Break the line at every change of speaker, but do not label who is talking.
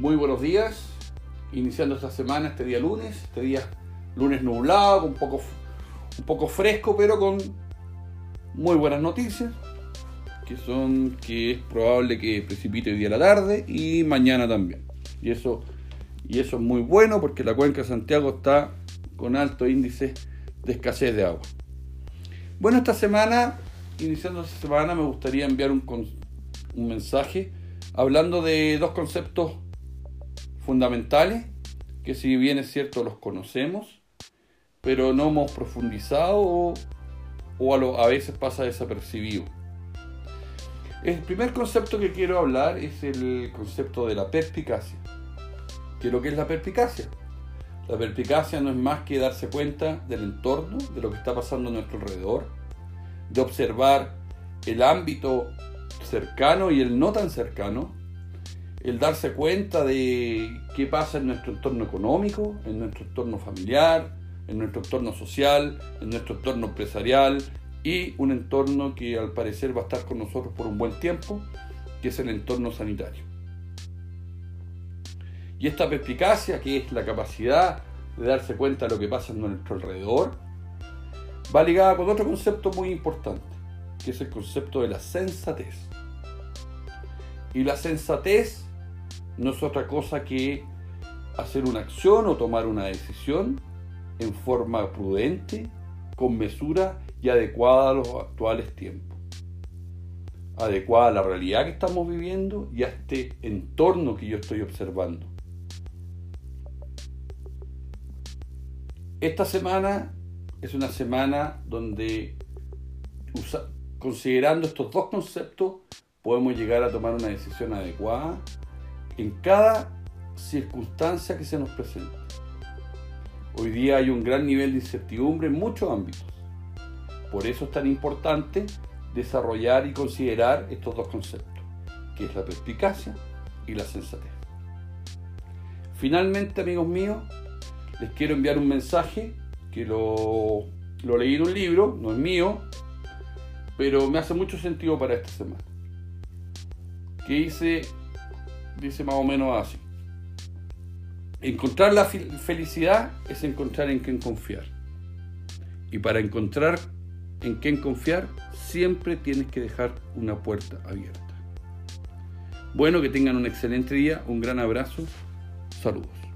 Muy buenos días, iniciando esta semana, este día lunes, este día lunes nublado, un poco, un poco fresco, pero con muy buenas noticias, que son que es probable que precipite hoy día a la tarde y mañana también. Y eso, y eso es muy bueno porque la cuenca de Santiago está con alto índice de escasez de agua. Bueno, esta semana, iniciando esta semana, me gustaría enviar un, un mensaje hablando de dos conceptos fundamentales que si bien es cierto los conocemos, pero no hemos profundizado o, a, a veces pasa desapercibido. El primer concepto que quiero hablar es el concepto de la perspicacia. ¿Qué lo que es la perspicacia? La perspicacia no es más que darse cuenta del entorno, de lo que está pasando a nuestro alrededor, de observar el ámbito cercano y el no tan cercano, el darse cuenta de qué pasa en nuestro entorno económico, en nuestro entorno familiar, en nuestro entorno social, en nuestro entorno empresarial y un entorno que al parecer va a estar con nosotros por un buen tiempo, que es el entorno sanitario. Y esta perspicacia, que es la capacidad de darse cuenta de lo que pasa en nuestro alrededor, va ligada con otro concepto muy importante, que es el concepto de la sensatez. Y la sensatez no es otra cosa que hacer una acción o tomar una decisión en forma prudente, con mesura y adecuada a los actuales tiempos. Adecuada a la realidad que estamos viviendo y a este entorno que yo estoy observando. Esta semana es una semana donde, considerando estos dos conceptos, podemos llegar a tomar una decisión adecuada en cada circunstancia que se nos presenta. Hoy día hay un gran nivel de incertidumbre en muchos ámbitos. Por eso es tan importante desarrollar y considerar estos dos conceptos, que es la perspicacia y la sensatez. Finalmente, amigos míos, les quiero enviar un mensaje que lo, lo leí en un libro, no es mío, pero me hace mucho sentido para esta semana. Que dice, dice más o menos así. Encontrar la felicidad es encontrar en quién confiar. Y para encontrar en quién confiar, siempre tienes que dejar una puerta abierta. Bueno, que tengan un excelente día, un gran abrazo, saludos.